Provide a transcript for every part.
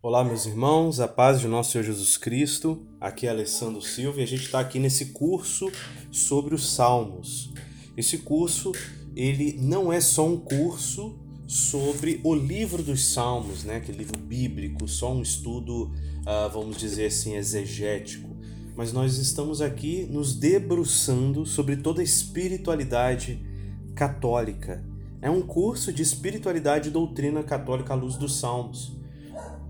Olá, meus irmãos, a paz de nosso Senhor Jesus Cristo. Aqui é Alessandro Silva e a gente está aqui nesse curso sobre os Salmos. Esse curso, ele não é só um curso sobre o livro dos Salmos, né? Aquele livro bíblico, só um estudo, uh, vamos dizer assim, exegético. Mas nós estamos aqui nos debruçando sobre toda a espiritualidade católica. É um curso de espiritualidade e doutrina católica à luz dos Salmos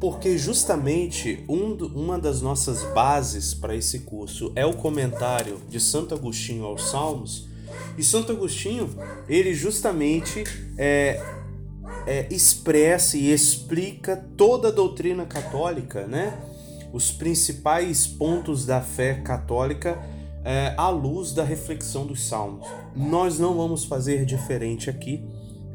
porque justamente um, uma das nossas bases para esse curso é o comentário de Santo Agostinho aos Salmos. E Santo Agostinho, ele justamente é, é, expressa e explica toda a doutrina católica, né? Os principais pontos da fé católica é, à luz da reflexão dos Salmos. Nós não vamos fazer diferente aqui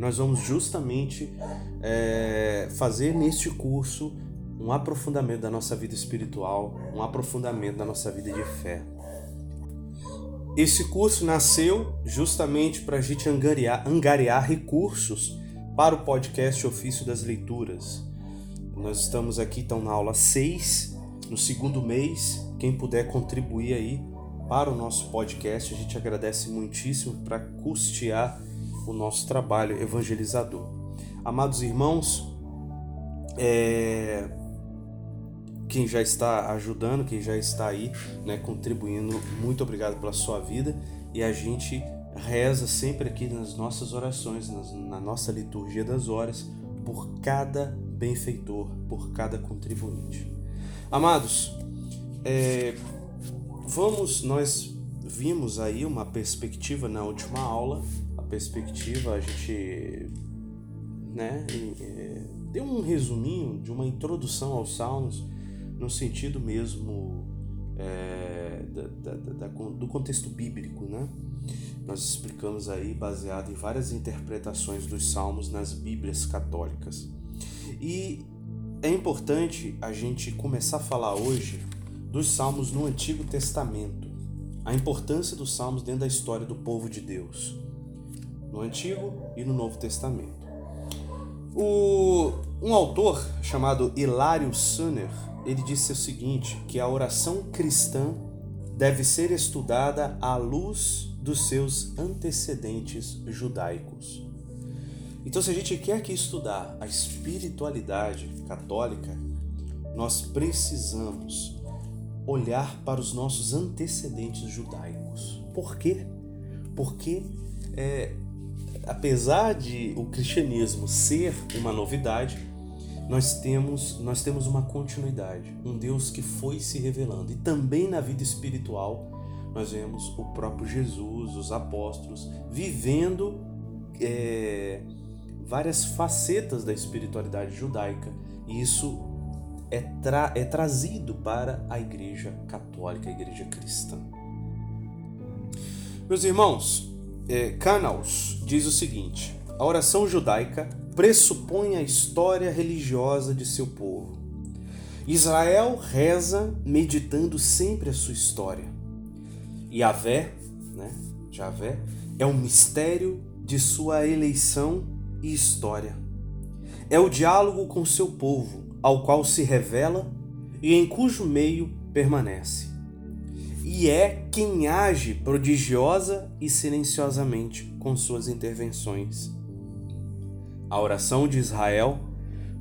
nós vamos justamente é, fazer neste curso um aprofundamento da nossa vida espiritual, um aprofundamento da nossa vida de fé. Esse curso nasceu justamente para a gente angariar, angariar recursos para o podcast Ofício das Leituras. Nós estamos aqui então na aula 6, no segundo mês. Quem puder contribuir aí para o nosso podcast, a gente agradece muitíssimo para custear o nosso trabalho evangelizador. Amados irmãos, é... quem já está ajudando, quem já está aí, né, contribuindo, muito obrigado pela sua vida e a gente reza sempre aqui nas nossas orações, na nossa liturgia das horas, por cada benfeitor, por cada contribuinte. Amados, é... vamos, nós vimos aí uma perspectiva na última aula perspectiva, a gente né, é, deu um resuminho de uma introdução aos Salmos no sentido mesmo é, da, da, da, do contexto bíblico, né? Nós explicamos aí baseado em várias interpretações dos Salmos nas Bíblias católicas. E é importante a gente começar a falar hoje dos Salmos no Antigo Testamento, a importância dos Salmos dentro da história do povo de Deus no Antigo e no Novo Testamento. O, um autor chamado Hilário Sunner, ele disse o seguinte, que a oração cristã deve ser estudada à luz dos seus antecedentes judaicos. Então, se a gente quer que estudar a espiritualidade católica, nós precisamos olhar para os nossos antecedentes judaicos. Por quê? Porque é, apesar de o cristianismo ser uma novidade, nós temos, nós temos uma continuidade, um Deus que foi se revelando. E também na vida espiritual, nós vemos o próprio Jesus, os apóstolos, vivendo é, várias facetas da espiritualidade judaica. E isso é, tra é trazido para a igreja católica, a igreja cristã. Meus irmãos, é, Canals diz o seguinte: a oração judaica pressupõe a história religiosa de seu povo. Israel reza meditando sempre a sua história. Yahvé, né? Javé, é o mistério de sua eleição e história. É o diálogo com seu povo, ao qual se revela e em cujo meio permanece e é quem age prodigiosa e silenciosamente com suas intervenções. A oração de Israel,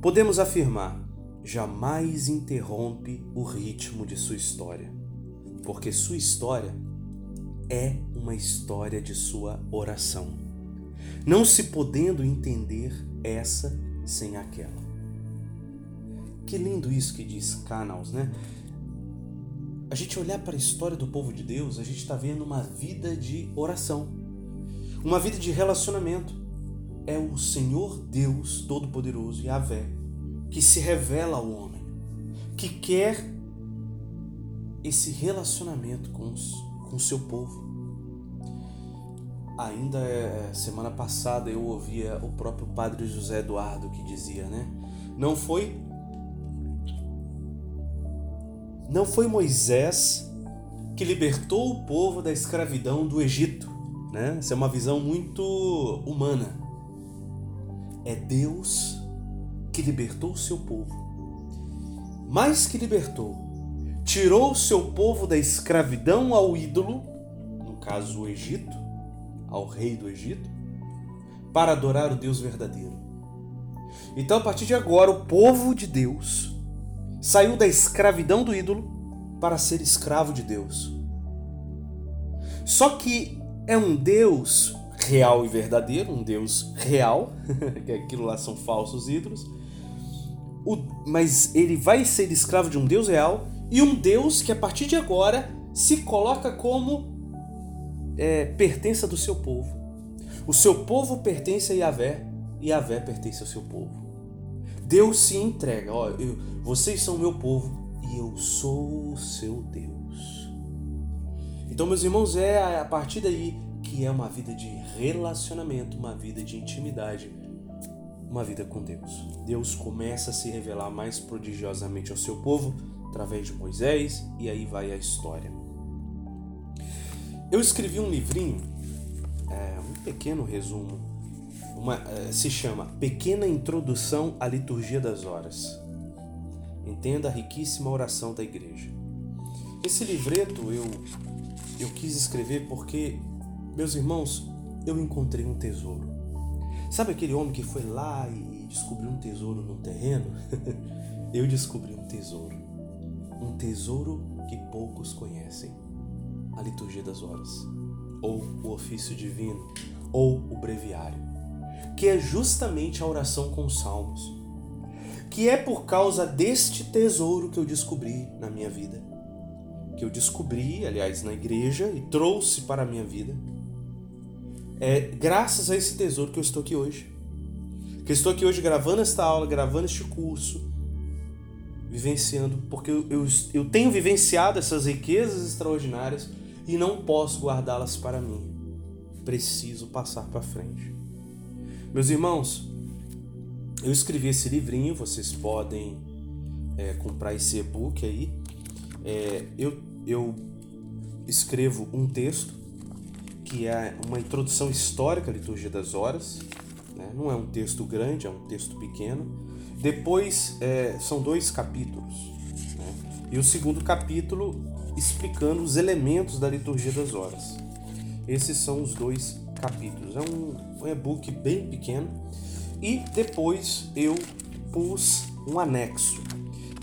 podemos afirmar, jamais interrompe o ritmo de sua história, porque sua história é uma história de sua oração, não se podendo entender essa sem aquela. Que lindo isso que diz Canals, né? A gente olhar para a história do povo de Deus, a gente está vendo uma vida de oração, uma vida de relacionamento. É o Senhor Deus Todo-Poderoso, Yahvé, que se revela ao homem, que quer esse relacionamento com o seu povo. Ainda é, semana passada eu ouvia o próprio Padre José Eduardo que dizia, né? Não foi não foi Moisés que libertou o povo da escravidão do Egito. Né? Essa é uma visão muito humana. É Deus que libertou o seu povo. mais que libertou, tirou o seu povo da escravidão ao ídolo, no caso o Egito, ao rei do Egito, para adorar o Deus verdadeiro. Então, a partir de agora, o povo de Deus saiu da escravidão do ídolo para ser escravo de Deus. Só que é um Deus real e verdadeiro, um Deus real, que aquilo lá são falsos ídolos, o, mas ele vai ser escravo de um Deus real e um Deus que a partir de agora se coloca como é, pertença do seu povo. O seu povo pertence a Yahvé e Yahvé pertence ao seu povo. Deus se entrega, ó, eu, vocês são meu povo e eu sou o seu Deus. Então, meus irmãos, é a partir daí que é uma vida de relacionamento, uma vida de intimidade, uma vida com Deus. Deus começa a se revelar mais prodigiosamente ao seu povo através de Moisés e aí vai a história. Eu escrevi um livrinho, é, um pequeno resumo, uma, é, se chama Pequena Introdução à Liturgia das Horas. Entenda a riquíssima oração da igreja. Esse livreto eu, eu quis escrever porque, meus irmãos, eu encontrei um tesouro. Sabe aquele homem que foi lá e descobriu um tesouro no terreno? eu descobri um tesouro. Um tesouro que poucos conhecem a liturgia das horas, ou o ofício divino, ou o breviário, que é justamente a oração com os salmos, que é por causa deste tesouro que eu descobri na minha vida, que eu descobri, aliás, na igreja e trouxe para a minha vida. É graças a esse tesouro que eu estou aqui hoje. Que eu estou aqui hoje gravando esta aula, gravando este curso, vivenciando, porque eu, eu, eu tenho vivenciado essas riquezas extraordinárias e não posso guardá-las para mim. Preciso passar para frente. Meus irmãos, eu escrevi esse livrinho, vocês podem é, comprar esse e-book aí. É, eu, eu escrevo um texto que é uma introdução histórica à liturgia das horas. Né? Não é um texto grande, é um texto pequeno. Depois é, são dois capítulos. Né? E o segundo capítulo explicando os elementos da liturgia das horas. Esses são os dois capítulos. É um, e-book bem pequeno. E depois eu pus um anexo,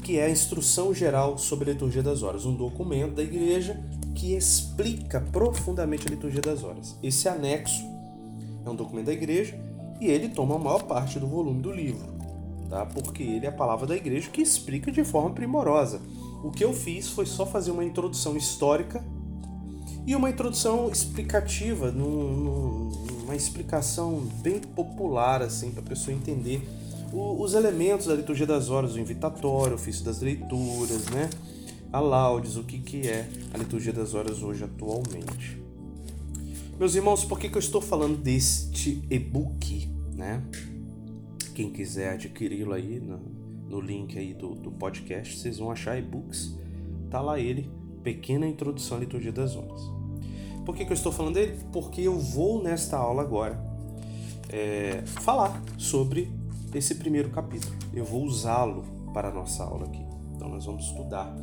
que é a instrução geral sobre a liturgia das horas, um documento da igreja que explica profundamente a liturgia das horas. Esse anexo é um documento da igreja e ele toma a maior parte do volume do livro, tá? Porque ele é a palavra da igreja que explica de forma primorosa o que eu fiz foi só fazer uma introdução histórica e uma introdução explicativa, num, uma explicação bem popular, assim, para a pessoa entender o, os elementos da liturgia das horas, o invitatório, o ofício das leituras, né? A laudes, o que, que é a liturgia das horas hoje atualmente. Meus irmãos, por que, que eu estou falando deste e-book, né? Quem quiser adquiri-lo aí, no link aí do, do podcast, vocês vão achar e-books. Tá lá ele, Pequena Introdução à Liturgia das Horas. Por que, que eu estou falando dele? Porque eu vou nesta aula agora é, falar sobre esse primeiro capítulo. Eu vou usá-lo para a nossa aula aqui. Então nós vamos estudar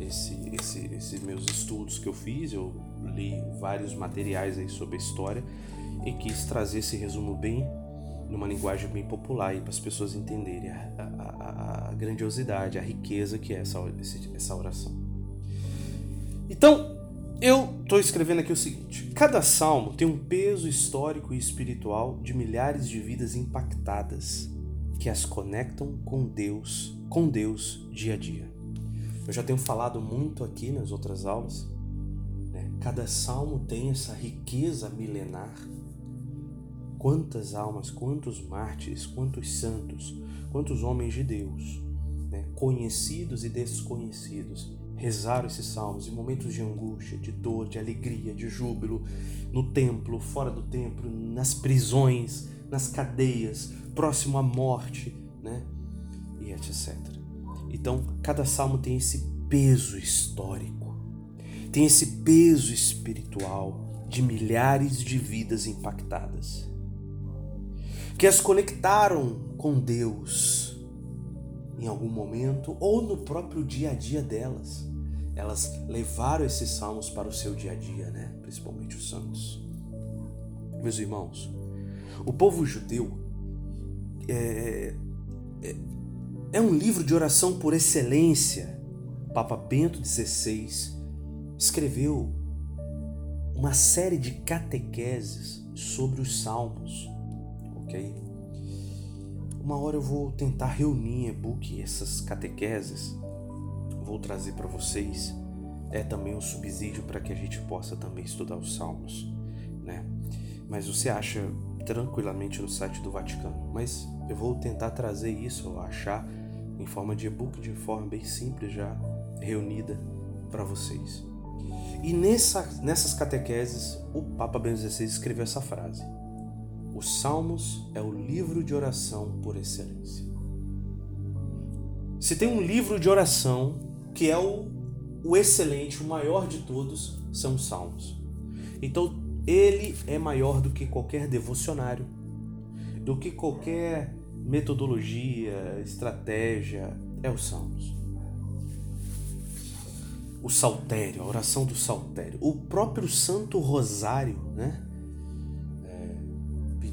esse, esse, esses meus estudos que eu fiz. Eu li vários materiais aí sobre a história e quis trazer esse resumo bem numa linguagem bem popular para as pessoas entenderem a, a, a, grandiosidade, a riqueza que é essa, essa oração. Então, eu estou escrevendo aqui o seguinte: cada salmo tem um peso histórico e espiritual de milhares de vidas impactadas que as conectam com Deus, com Deus dia a dia. Eu já tenho falado muito aqui nas outras aulas. Né? Cada salmo tem essa riqueza milenar Quantas almas, quantos mártires, quantos santos, quantos homens de Deus, né, conhecidos e desconhecidos, rezaram esses salmos em momentos de angústia, de dor, de alegria, de júbilo, no templo, fora do templo, nas prisões, nas cadeias, próximo à morte, né? E etc. Então, cada salmo tem esse peso histórico, tem esse peso espiritual de milhares de vidas impactadas que as conectaram com Deus. Em algum momento ou no próprio dia a dia delas. Elas levaram esses salmos para o seu dia a dia, né? Principalmente os santos. Meus irmãos, o povo judeu é, é, é um livro de oração por excelência. Papa Bento XVI escreveu uma série de catequeses sobre os salmos, ok? Uma hora eu vou tentar reunir em e-book essas catequeses, vou trazer para vocês. É também um subsídio para que a gente possa também estudar os salmos, né? Mas você acha tranquilamente no site do Vaticano. Mas eu vou tentar trazer isso, achar em forma de e-book, de forma bem simples já reunida para vocês. E nessa, nessas catequeses, o Papa Bento XVI escreveu essa frase: Os Salmos é o livro de oração por excelência. Se tem um livro de oração que é o, o excelente, o maior de todos, são os Salmos. Então, ele é maior do que qualquer devocionário, do que qualquer metodologia, estratégia, é os Salmos. O saltério, a oração do saltério, o próprio Santo Rosário, né?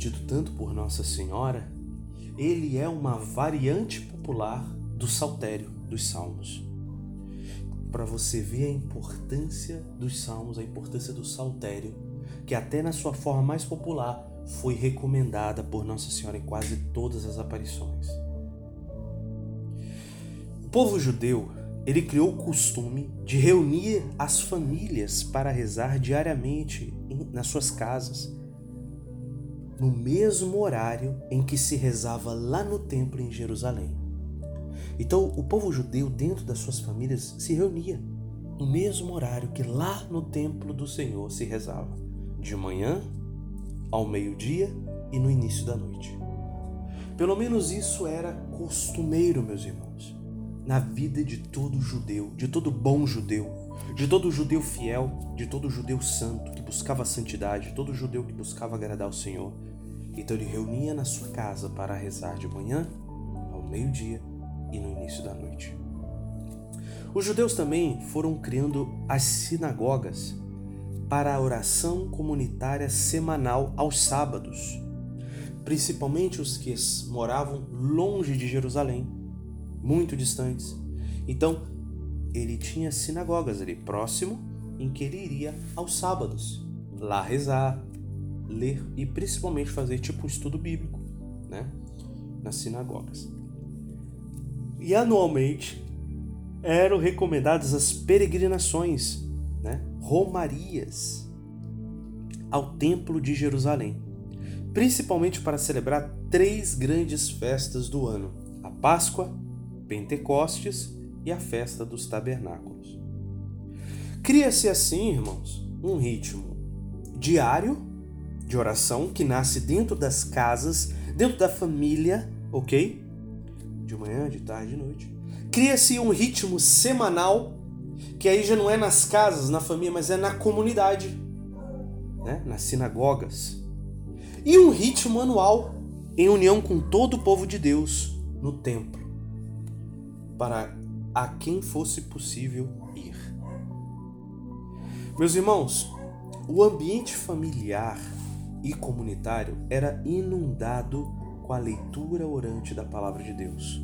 Pedido tanto por Nossa Senhora, ele é uma variante popular do saltério, dos Salmos. Para você ver a importância dos Salmos, a importância do saltério que até na sua forma mais popular foi recomendada por Nossa Senhora em quase todas as aparições. O povo judeu, ele criou o costume de reunir as famílias para rezar diariamente nas suas casas, no mesmo horário em que se rezava lá no templo em Jerusalém. Então, o povo judeu, dentro das suas famílias, se reunia no mesmo horário que lá no templo do Senhor se rezava de manhã, ao meio-dia e no início da noite. Pelo menos isso era costumeiro, meus irmãos, na vida de todo judeu, de todo bom judeu, de todo judeu fiel, de todo judeu santo que buscava a santidade, todo judeu que buscava agradar ao Senhor. Então ele reunia na sua casa para rezar de manhã, ao meio-dia e no início da noite. Os judeus também foram criando as sinagogas para a oração comunitária semanal aos sábados, principalmente os que moravam longe de Jerusalém, muito distantes. Então, ele tinha sinagogas ali próximo em que ele iria aos sábados, lá rezar, ler e principalmente fazer tipo um estudo bíblico, né, nas sinagogas. E anualmente eram recomendadas as peregrinações né, romarias ao Templo de Jerusalém, principalmente para celebrar três grandes festas do ano: a Páscoa, Pentecostes e a festa dos tabernáculos. Cria-se assim, irmãos, um ritmo diário de oração que nasce dentro das casas, dentro da família, ok? De manhã, de tarde, de noite. Cria-se um ritmo semanal que aí já não é nas casas, na família, mas é na comunidade, né? nas sinagogas. E um ritmo anual em união com todo o povo de Deus no templo, para a quem fosse possível ir. Meus irmãos, o ambiente familiar e comunitário era inundado com a leitura orante da palavra de Deus.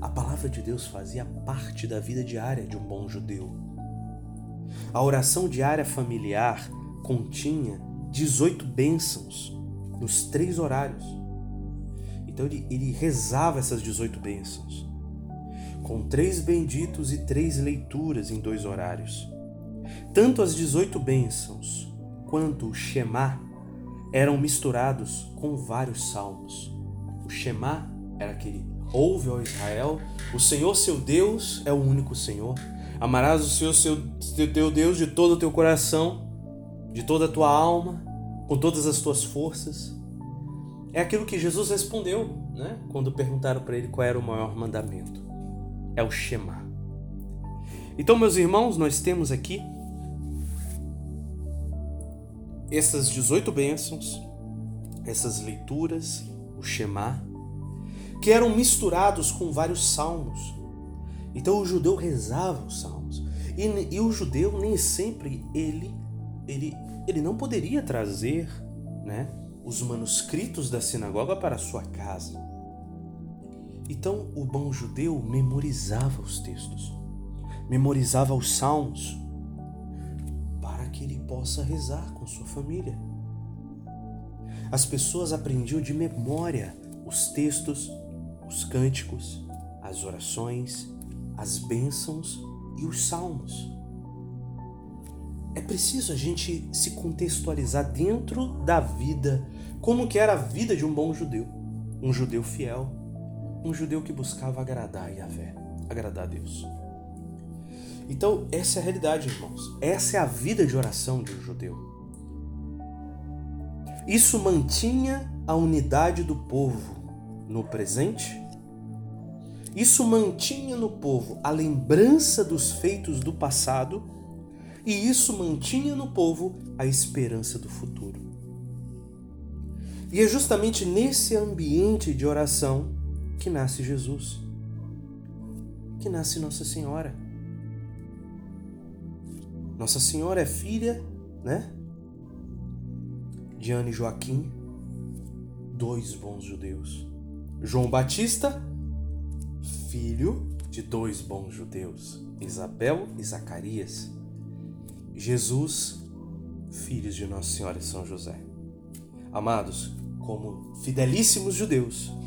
A palavra de Deus fazia parte da vida diária de um bom judeu. A oração diária familiar continha 18 bênçãos nos três horários. Então ele, ele rezava essas 18 bênçãos, com três benditos e três leituras em dois horários. Tanto as 18 bênçãos quanto o Shema eram misturados com vários salmos. O Shema era aquele Ouve, ó Israel, o Senhor seu Deus é o único Senhor. Amarás o Senhor seu, teu Deus de todo o teu coração, de toda a tua alma, com todas as tuas forças. É aquilo que Jesus respondeu, né? Quando perguntaram para ele qual era o maior mandamento. É o Shema. Então, meus irmãos, nós temos aqui essas 18 bênçãos, essas leituras, o Shema, que eram misturados com vários salmos. Então o judeu rezava os salmos. E, e o judeu nem sempre ele, ele, ele não poderia trazer né, os manuscritos da sinagoga para sua casa. Então o bom judeu memorizava os textos, memorizava os salmos, para que ele possa rezar com sua família. As pessoas aprendiam de memória os textos, os cânticos, as orações, as bênçãos e os salmos. É preciso a gente se contextualizar dentro da vida, como que era a vida de um bom judeu, um judeu fiel, um judeu que buscava agradar Yahvé, agradar a Deus. Então, essa é a realidade, irmãos. Essa é a vida de oração de um judeu. Isso mantinha a unidade do povo no presente isso mantinha no povo a lembrança dos feitos do passado e isso mantinha no povo a esperança do futuro. E é justamente nesse ambiente de oração que nasce Jesus, que nasce Nossa Senhora. Nossa Senhora é filha, né? De Ana e Joaquim, dois bons judeus. João Batista filho de dois bons judeus, Isabel e Zacarias. Jesus, filhos de Nossa Senhora e São José. Amados, como fidelíssimos judeus,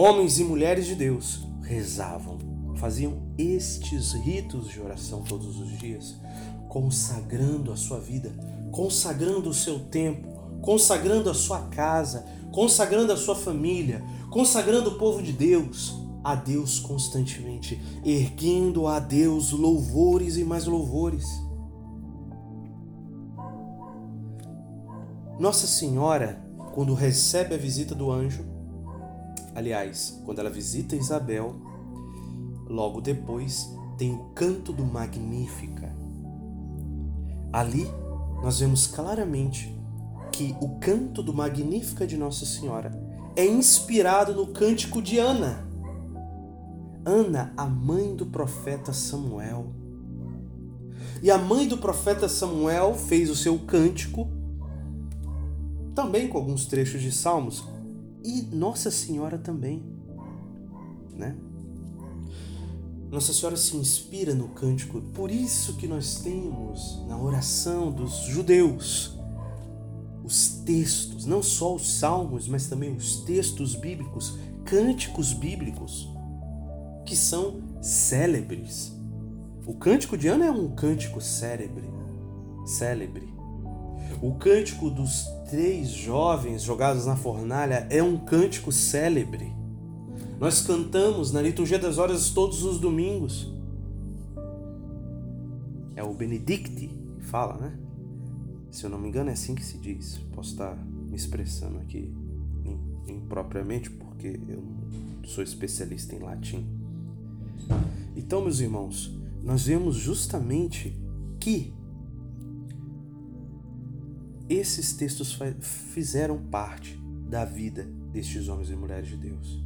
homens e mulheres de Deus rezavam, faziam estes ritos de oração todos os dias, consagrando a sua vida, consagrando o seu tempo, consagrando a sua casa, consagrando a sua família, consagrando o povo de Deus, a Deus constantemente, erguendo a Deus louvores e mais louvores. Nossa Senhora, quando recebe a visita do anjo, aliás, quando ela visita Isabel, logo depois tem o canto do Magnífica. Ali nós vemos claramente que o canto do Magnífica de Nossa Senhora é inspirado no cântico de Ana. Ana, a mãe do profeta Samuel. E a mãe do profeta Samuel fez o seu cântico, também com alguns trechos de salmos, e Nossa Senhora também, né? Nossa Senhora se inspira no cântico, por isso que nós temos na oração dos judeus os textos, não só os salmos, mas também os textos bíblicos, cânticos bíblicos que são célebres. O cântico de Ana é um cântico célebre, célebre. O cântico dos três jovens jogados na fornalha é um cântico célebre. Nós cantamos na liturgia das horas todos os domingos. É o Benedicti que fala, né? Se eu não me engano, é assim que se diz. Posso estar me expressando aqui impropriamente, porque eu sou especialista em latim. Então, meus irmãos, nós vemos justamente que esses textos fizeram parte da vida destes homens e mulheres de Deus.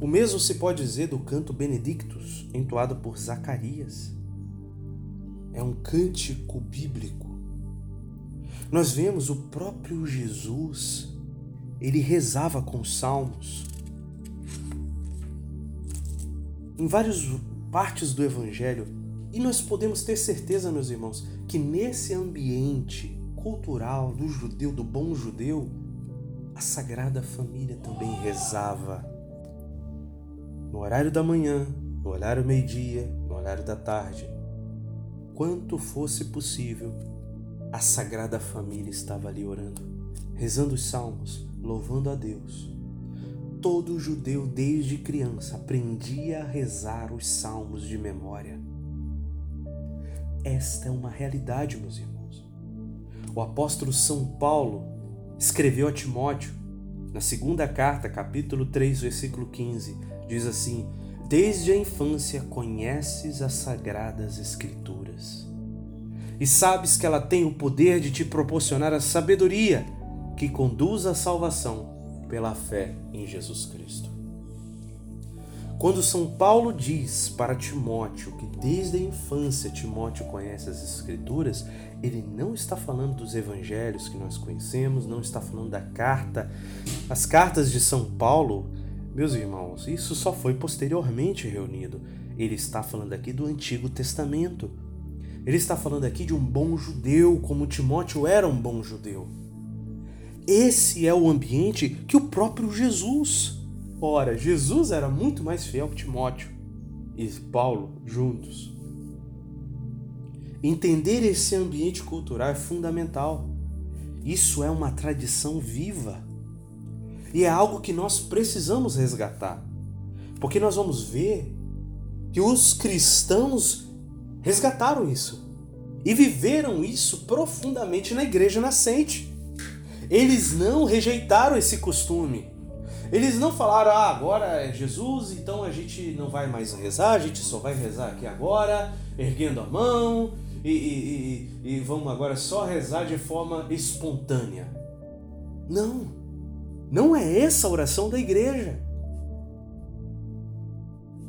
O mesmo se pode dizer do canto Benedictus, entoado por Zacarias. É um cântico bíblico. Nós vemos o próprio Jesus, ele rezava com salmos, em várias partes do Evangelho. E nós podemos ter certeza, meus irmãos, que nesse ambiente cultural do judeu, do bom judeu, a Sagrada Família também rezava. No horário da manhã, no horário meio-dia, no horário da tarde. Quanto fosse possível, a Sagrada Família estava ali orando, rezando os salmos, louvando a Deus Todo judeu, desde criança, aprendia a rezar os salmos de memória. Esta é uma realidade, meus irmãos. O apóstolo São Paulo escreveu a Timóteo, na segunda carta, capítulo 3, versículo 15, diz assim: Desde a infância conheces as sagradas Escrituras e sabes que ela tem o poder de te proporcionar a sabedoria que conduz à salvação pela fé em Jesus Cristo. Quando São Paulo diz para Timóteo que desde a infância Timóteo conhece as Escrituras, ele não está falando dos evangelhos que nós conhecemos, não está falando da carta. As cartas de São Paulo, meus irmãos, isso só foi posteriormente reunido. Ele está falando aqui do Antigo Testamento. Ele está falando aqui de um bom judeu, como Timóteo era um bom judeu. Esse é o ambiente que o próprio Jesus Ora, Jesus era muito mais fiel que Timóteo e Paulo juntos. Entender esse ambiente cultural é fundamental. Isso é uma tradição viva. E é algo que nós precisamos resgatar. Porque nós vamos ver que os cristãos resgataram isso e viveram isso profundamente na igreja nascente. Eles não rejeitaram esse costume. Eles não falaram, ah, agora é Jesus, então a gente não vai mais rezar, a gente só vai rezar aqui agora, erguendo a mão, e, e, e, e vamos agora só rezar de forma espontânea. Não, não é essa a oração da igreja.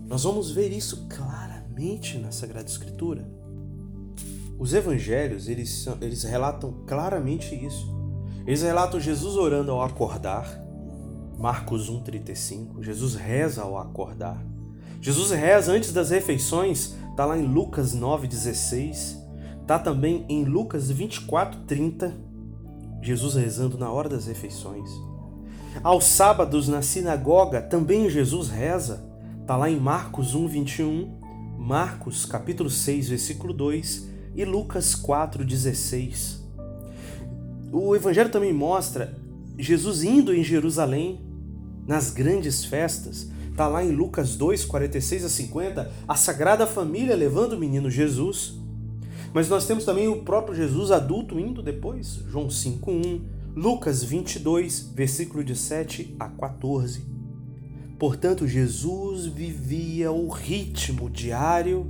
Nós vamos ver isso claramente na Sagrada Escritura. Os evangelhos, eles, eles relatam claramente isso. Eles relatam Jesus orando ao acordar, Marcos 1,35. Jesus reza ao acordar. Jesus reza antes das refeições, está lá em Lucas 9,16. Está também em Lucas 24,30. Jesus rezando na hora das refeições. Aos sábados na sinagoga, também Jesus reza. Está lá em Marcos 1,21, Marcos capítulo 6, versículo 2 e Lucas 4,16. O Evangelho também mostra Jesus indo em Jerusalém nas grandes festas. Está lá em Lucas 2, 46 a 50, a Sagrada Família levando o menino Jesus. Mas nós temos também o próprio Jesus adulto indo depois, João 5:1, Lucas 22, versículo de 7 a 14. Portanto, Jesus vivia o ritmo diário,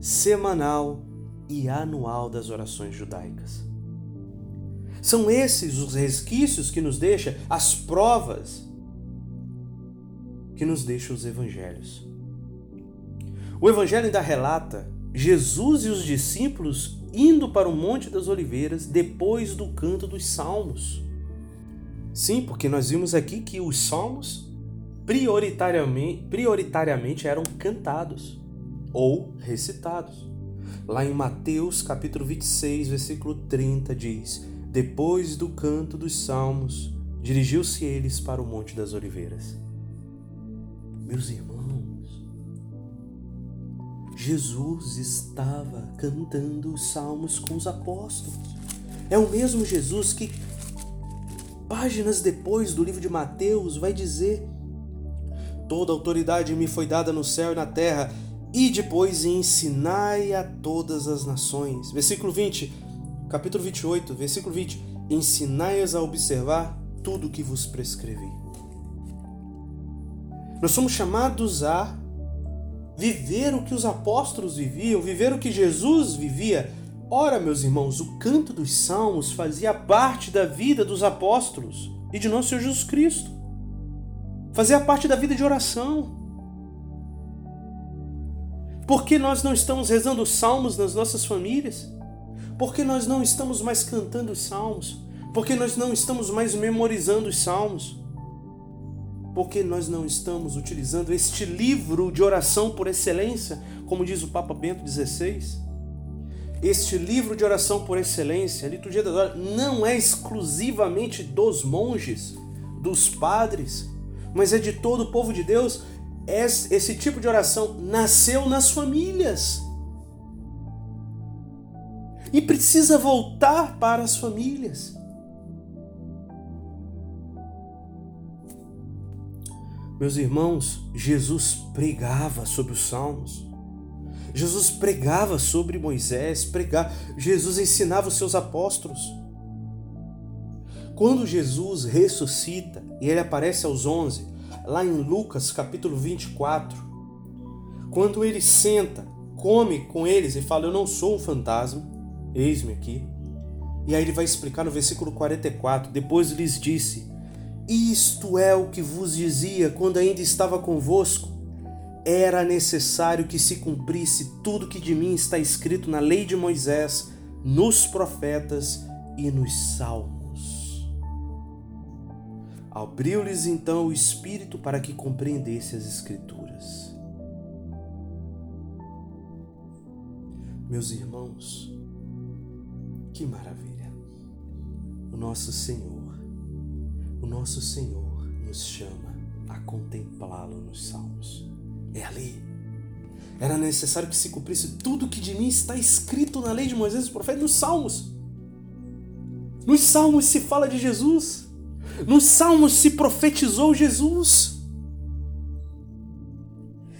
semanal e anual das orações judaicas. São esses os resquícios que nos deixam as provas que nos deixa os evangelhos. O evangelho ainda relata Jesus e os discípulos indo para o Monte das Oliveiras depois do canto dos salmos. Sim, porque nós vimos aqui que os salmos prioritariamente, prioritariamente eram cantados ou recitados. Lá em Mateus capítulo 26, versículo 30 diz: Depois do canto dos salmos, dirigiu-se eles para o Monte das Oliveiras. Meus irmãos, Jesus estava cantando os salmos com os apóstolos. É o mesmo Jesus que, páginas depois do livro de Mateus, vai dizer: Toda autoridade me foi dada no céu e na terra, e depois ensinai a todas as nações. Versículo 20, capítulo 28, versículo 20: Ensinai-as a observar tudo o que vos prescrevi. Nós somos chamados a viver o que os apóstolos viviam, viver o que Jesus vivia. Ora, meus irmãos, o canto dos salmos fazia parte da vida dos apóstolos e de nosso Senhor Jesus Cristo. Fazia parte da vida de oração. Por que nós não estamos rezando os salmos nas nossas famílias? Por que nós não estamos mais cantando os salmos? Por que nós não estamos mais memorizando os salmos? Por que nós não estamos utilizando este livro de oração por excelência, como diz o Papa Bento XVI? Este livro de oração por excelência, a liturgia das horas, não é exclusivamente dos monges, dos padres, mas é de todo o povo de Deus. Esse tipo de oração nasceu nas famílias e precisa voltar para as famílias. Meus irmãos, Jesus pregava sobre os salmos. Jesus pregava sobre Moisés, pregava, Jesus ensinava os seus apóstolos. Quando Jesus ressuscita e ele aparece aos onze, lá em Lucas capítulo 24, quando ele senta, come com eles e fala: Eu não sou um fantasma, eis-me aqui. E aí ele vai explicar no versículo 44: Depois lhes disse: Isto é o que vos dizia quando ainda estava convosco. Era necessário que se cumprisse tudo que de mim está escrito na lei de Moisés, nos profetas e nos salmos. Abriu-lhes então o Espírito para que compreendesse as Escrituras. Meus irmãos, que maravilha! O nosso Senhor, o nosso Senhor nos chama a contemplá-lo nos Salmos. É ali. Era necessário que se cumprisse tudo que de mim está escrito na lei de Moisés e profeta nos Salmos. Nos Salmos se fala de Jesus. Nos Salmos se profetizou Jesus.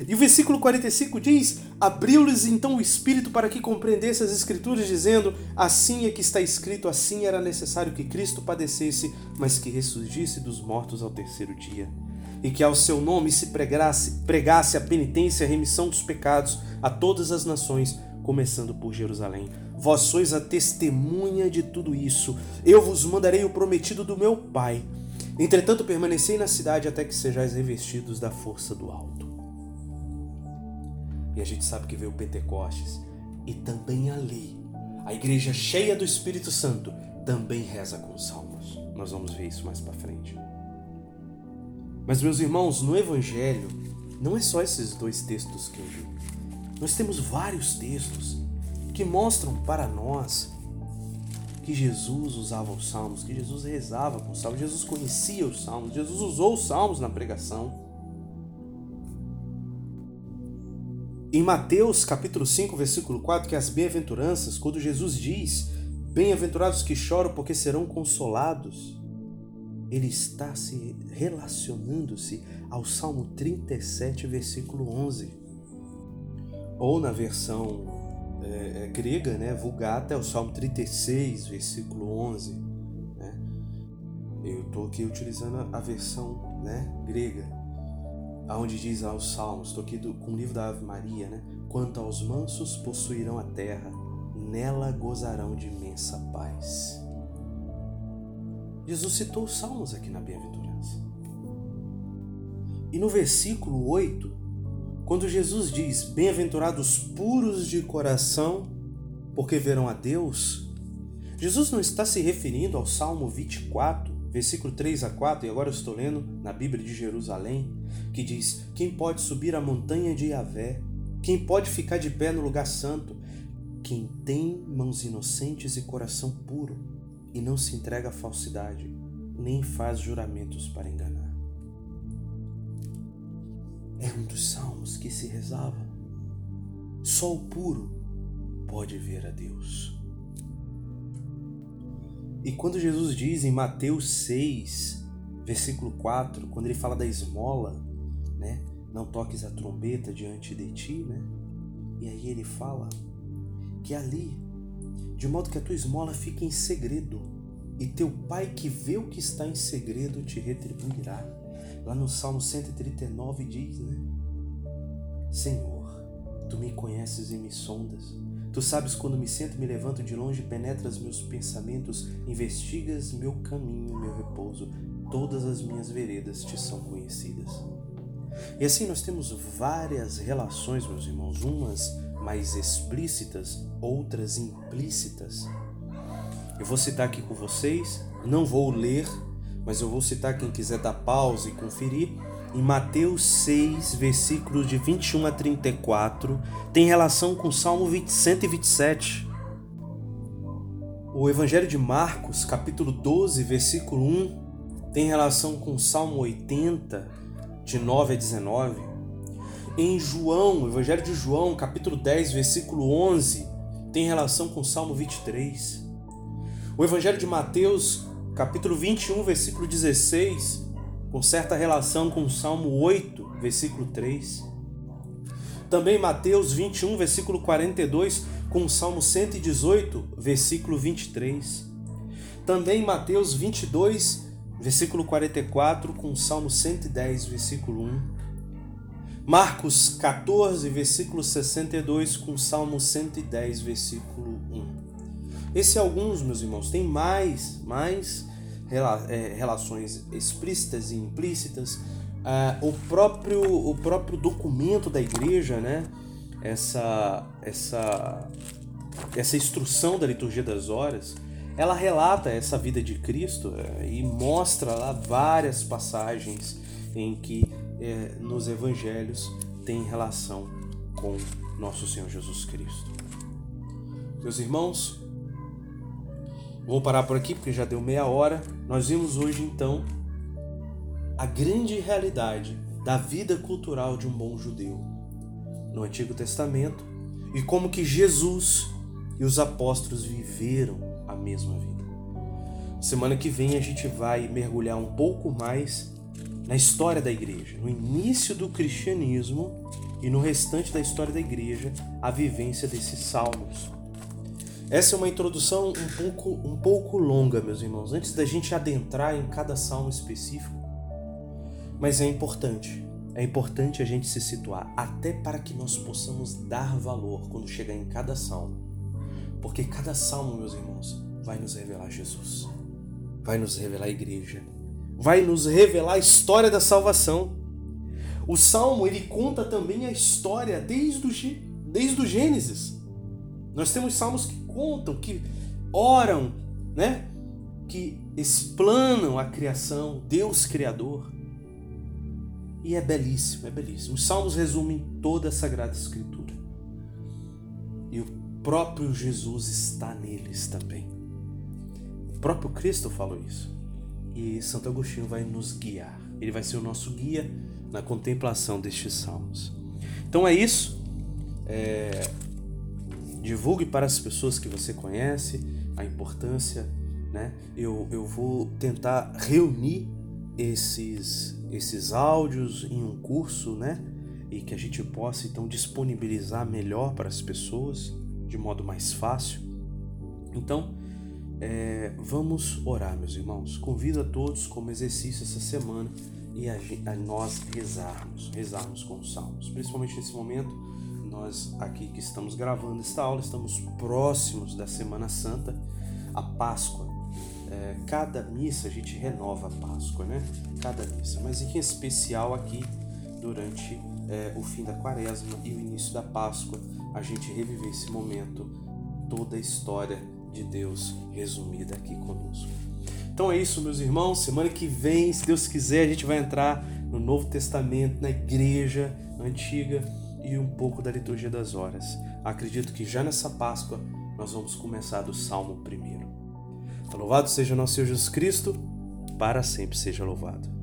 E o versículo 45 diz: Abriu-lhes então o espírito para que compreendesse as Escrituras, dizendo: Assim é que está escrito, assim era necessário que Cristo padecesse, mas que ressurgisse dos mortos ao terceiro dia. E que ao seu nome se pregasse, pregasse a penitência e a remissão dos pecados a todas as nações, começando por Jerusalém. Vós sois a testemunha de tudo isso. Eu vos mandarei o prometido do meu Pai. Entretanto, permanecei na cidade até que sejais revestidos da força do alto. E a gente sabe que veio Pentecostes. E também ali, a igreja cheia do Espírito Santo também reza com salmos. Nós vamos ver isso mais para frente. Mas, meus irmãos, no Evangelho, não é só esses dois textos que eu vi. Nós temos vários textos que mostram para nós que Jesus usava os salmos, que Jesus rezava com os salmos, Jesus conhecia os salmos, Jesus usou os salmos na pregação. Em Mateus capítulo 5, versículo 4, que as bem-aventuranças, quando Jesus diz: Bem-aventurados que choram, porque serão consolados, ele está se relacionando-se ao Salmo 37, versículo 11. Ou na versão é, é, grega, né, vulgata, é o Salmo 36, versículo 11. Né? Eu estou aqui utilizando a versão né, grega aonde diz aos Salmos, estou aqui do, com o livro da Ave Maria, né? Quanto aos mansos possuirão a terra, nela gozarão de imensa paz. Jesus citou os Salmos aqui na bem-aventurança. E no versículo 8, quando Jesus diz: Bem-aventurados puros de coração, porque verão a Deus, Jesus não está se referindo ao Salmo 24, versículo 3 a 4, e agora eu estou lendo na Bíblia de Jerusalém, que diz: Quem pode subir a montanha de Yahvé? Quem pode ficar de pé no lugar santo? Quem tem mãos inocentes e coração puro, e não se entrega à falsidade, nem faz juramentos para enganar. É um dos salmos que se rezava. Só o puro pode ver a Deus. E quando Jesus diz em Mateus 6, versículo 4, quando ele fala da esmola, né? Não toques a trombeta diante de ti, né? E aí ele fala que ali, de modo que a tua esmola fique em segredo, e teu pai que vê o que está em segredo te retribuirá. Lá no Salmo 139 diz, né? Senhor, tu me conheces e me sondas Tu sabes quando me sento e me levanto de longe, penetras meus pensamentos, investigas meu caminho, meu repouso, todas as minhas veredas te são conhecidas. E assim nós temos várias relações, meus irmãos, umas mais explícitas, outras implícitas. Eu vou citar aqui com vocês, não vou ler, mas eu vou citar quem quiser dar pausa e conferir em Mateus 6, versículos de 21 a 34, tem relação com Salmo 127. O Evangelho de Marcos, capítulo 12, versículo 1, tem relação com Salmo 80, de 9 a 19. Em João, o Evangelho de João, capítulo 10, versículo 11, tem relação com Salmo 23. O Evangelho de Mateus, capítulo 21, versículo 16, com certa relação com o Salmo 8, versículo 3. Também Mateus 21, versículo 42, com o Salmo 118, versículo 23. Também Mateus 22, versículo 44, com o Salmo 110, versículo 1. Marcos 14, versículo 62, com o Salmo 110, versículo 1. Esse é alguns, meus irmãos. Tem mais, mais é, relações explícitas e implícitas, ah, o, próprio, o próprio documento da igreja, né? essa, essa, essa instrução da liturgia das horas, ela relata essa vida de Cristo é, e mostra lá várias passagens em que é, nos evangelhos tem relação com nosso Senhor Jesus Cristo. Meus irmãos, vou parar por aqui porque já deu meia hora. Nós vimos hoje então a grande realidade da vida cultural de um bom judeu no Antigo Testamento e como que Jesus e os apóstolos viveram a mesma vida. Semana que vem a gente vai mergulhar um pouco mais na história da igreja, no início do cristianismo e no restante da história da igreja, a vivência desses salmos. Essa é uma introdução um pouco, um pouco longa, meus irmãos, antes da gente adentrar em cada salmo específico, mas é importante. É importante a gente se situar, até para que nós possamos dar valor quando chegar em cada salmo. Porque cada salmo, meus irmãos, vai nos revelar Jesus, vai nos revelar a igreja, vai nos revelar a história da salvação. O salmo ele conta também a história desde o, desde o Gênesis. Nós temos salmos que contam, que oram, né? que explanam a criação, Deus Criador. E é belíssimo, é belíssimo. Os salmos resumem toda a Sagrada Escritura. E o próprio Jesus está neles também. O próprio Cristo falou isso. E Santo Agostinho vai nos guiar. Ele vai ser o nosso guia na contemplação destes salmos. Então é isso. É... Divulgue para as pessoas que você conhece a importância. Né? Eu, eu vou tentar reunir esses, esses áudios em um curso, né? E que a gente possa então disponibilizar melhor para as pessoas de modo mais fácil. Então, é, vamos orar, meus irmãos. Convido a todos como exercício essa semana e a, a nós rezarmos, rezarmos com os salmos. Principalmente nesse momento, nós aqui que estamos gravando esta aula, estamos próximos da Semana Santa, a Páscoa é, cada missa a gente renova a Páscoa, né? Cada missa, mas em especial aqui durante é, o fim da Quaresma e o início da Páscoa, a gente reviver esse momento, toda a história de Deus resumida aqui conosco. Então é isso, meus irmãos. Semana que vem, se Deus quiser, a gente vai entrar no Novo Testamento, na Igreja Antiga e um pouco da liturgia das horas. Acredito que já nessa Páscoa nós vamos começar do Salmo primeiro. Louvado seja nosso Senhor Jesus Cristo, para sempre seja louvado.